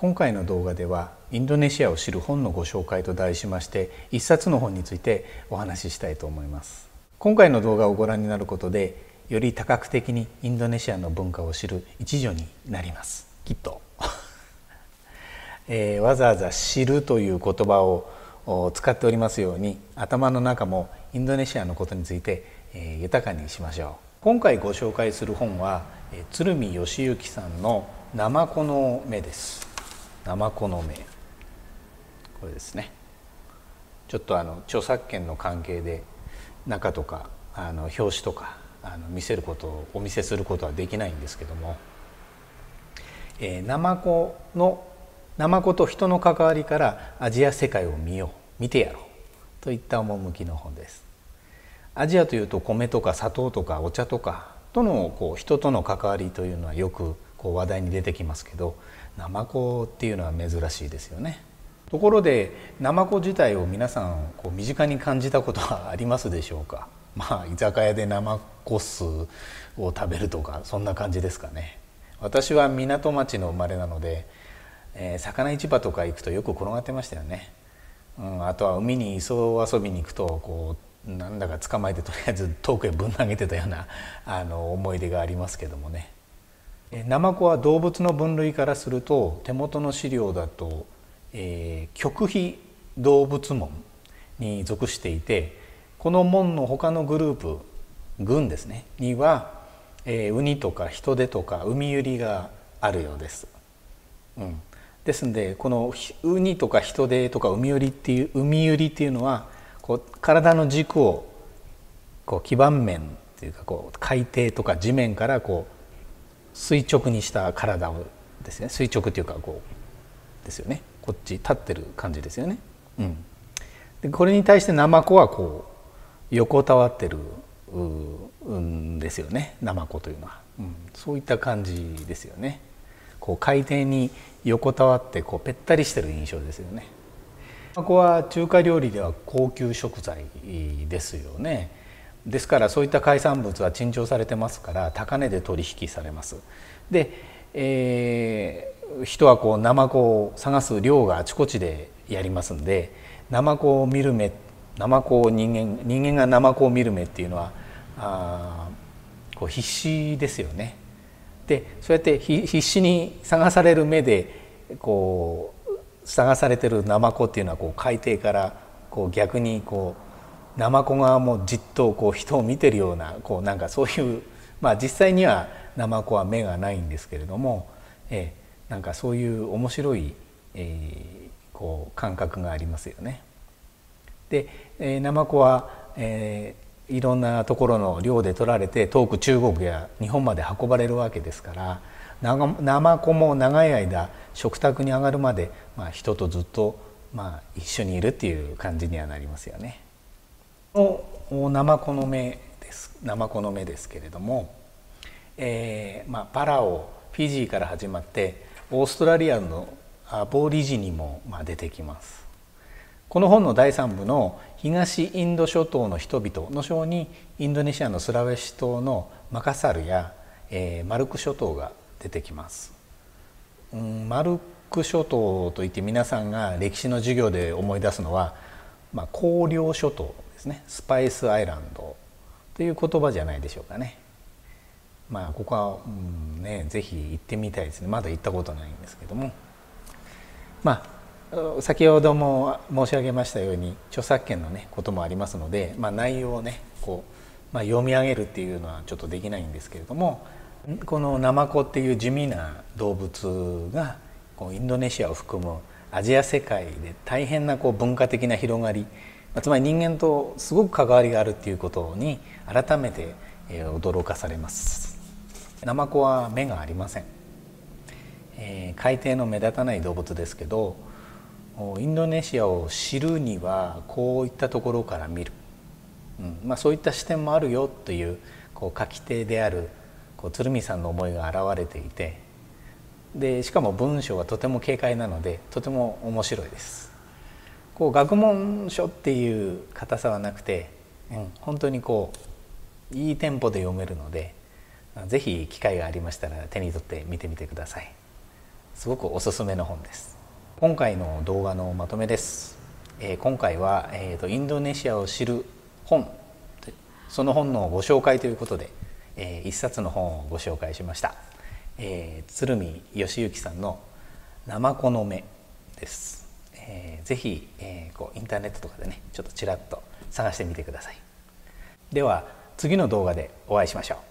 今回の動画ではインドネシアを知る本のご紹介と題しまして一冊の本についてお話ししたいと思います。今回の動画をご覧になることでより多角的にインドネシアの文化を知る一助になります。きっと、えー、わざわざ知るという言葉を使っておりますように頭の中もインドネシアのことについて、えー、豊かにしましょう。今回ご紹介する本は鶴見義行さんの「ナマコの目」ですナマコの目これですね。ちょっとあの著作権の関係で中とかあの表紙とかあの見せることをお見せすることはできないんですけども、えー、ナマコのナマコと人の関わりからアジア世界を見よう見てやろうといった趣の本です。アジアというと米とか砂糖とかお茶とかとのこう人との関わりというのはよくこう話題に出てきますけどナマコっていうのは珍しいですよね。ところでナマコ自体を皆さんこう身近に感じたことはありますでしょうか？まあ居酒屋でナマコスを食べるとかそんな感じですかね。私は港町の生まれなので、えー、魚市場とか行くとよく転がってましたよね、うん、あとは海に磯遊びに行くとこうなんだか捕まえてとりあえず遠くへぶん投げてたようなあの思い出がありますけどもね。ナマコは動物の分類からすると手元の資料だとえー、極秘動物門に属していてこの門の他のグループ群ですねには、えー、ウニとかヒトデとかウミユリがあるようです。うん、ですんでこのウニとかヒトデとかウミユリっていうウミユリっていうのはこう体の軸をこう基盤面っていうかこう海底とか地面からこう垂直にした体をですね垂直っていうかこうですよねこっち立ってる感じですよね。うん、でこれに対してナマコはこう横たわってるんですよねナマコというのは、うん、そういった感じですよね。こう海底に横たわってこうぺったりしてる印象ですよね。ナマコは中華料理では高級食材ですよね。ですからそういった海産物は珍重されてますから高値で取引されます。で、え人はこうナマコを探す量があちこちでやりますんでナマコを見る目ナマコを人間人間がナマコを見る目っていうのはあこう必死ですよね。でそうやって必死に探される目でこう探されてるナマコっていうのはこう海底からこう逆にこうナマコ側もうじっとこう人を見てるようなこうなんかそういうまあ実際にはナマコは目がないんですけれども、えなんかそういう面白い、えー、こう感覚がありますよね。で、えー、ナマコは、えー、いろんなところの漁で取られて遠く中国や日本まで運ばれるわけですからナマコも長い間食卓に上がるまで、まあ、人とずっと、まあ、一緒にいるっていう感じにはなりますよね。のナマコの目ですナマコの目ですけれども、えーまあ、パラオフィジーから始まってオーストラリアのアボリジニも出てきます。この本の第3部の東インド諸島の人々の章にインドネシアのスラウェシ島のマカサルや、えー、マルク諸島が出てきます、うん、マルク諸島といって皆さんが歴史の授業で思い出すのは、まあ、荒涼諸島。ですね。スパイスアイランドという言葉じゃないでしょうかね。まあここは、うんね、ぜひ行ってみたいですね。まだ行ったことないんですけども。まあ先ほども申し上げましたように著作権のねこともありますので、まあ、内容をねこう、まあ、読み上げるっていうのはちょっとできないんですけれどもこのナマコっていう地味な動物がこうインドネシアを含むアジア世界で大変なこう文化的な広がりつまり人間とすごく関わりがあるっていうことに改めて驚かされます。ナマコは目がありません、えー、海底の目立たない動物ですけどインドネシアを知るにはこういったところから見る、うんまあ、そういった視点もあるよというこう書き手であるこう鶴見さんの思いが現れていてでしかも文章はとても軽快なのでとても面白いです。こう学問書っていう硬さはなくて、うん、本当にこういいテンポで読めるのでぜひ機会がありましたら手に取って見てみてください。すごくおすすめの本です。今回の動画のまとめです、えー、今回は、えーと、インドネシアを知る本その本のご紹介ということで、えー、一冊の本をご紹介しました、えー、鶴見義行さんの「ナマコの目」です、えー、ぜひ、えー、こうインターネットとかでねちょっとちらっと探してみてください。では次の動画でお会いしましょう。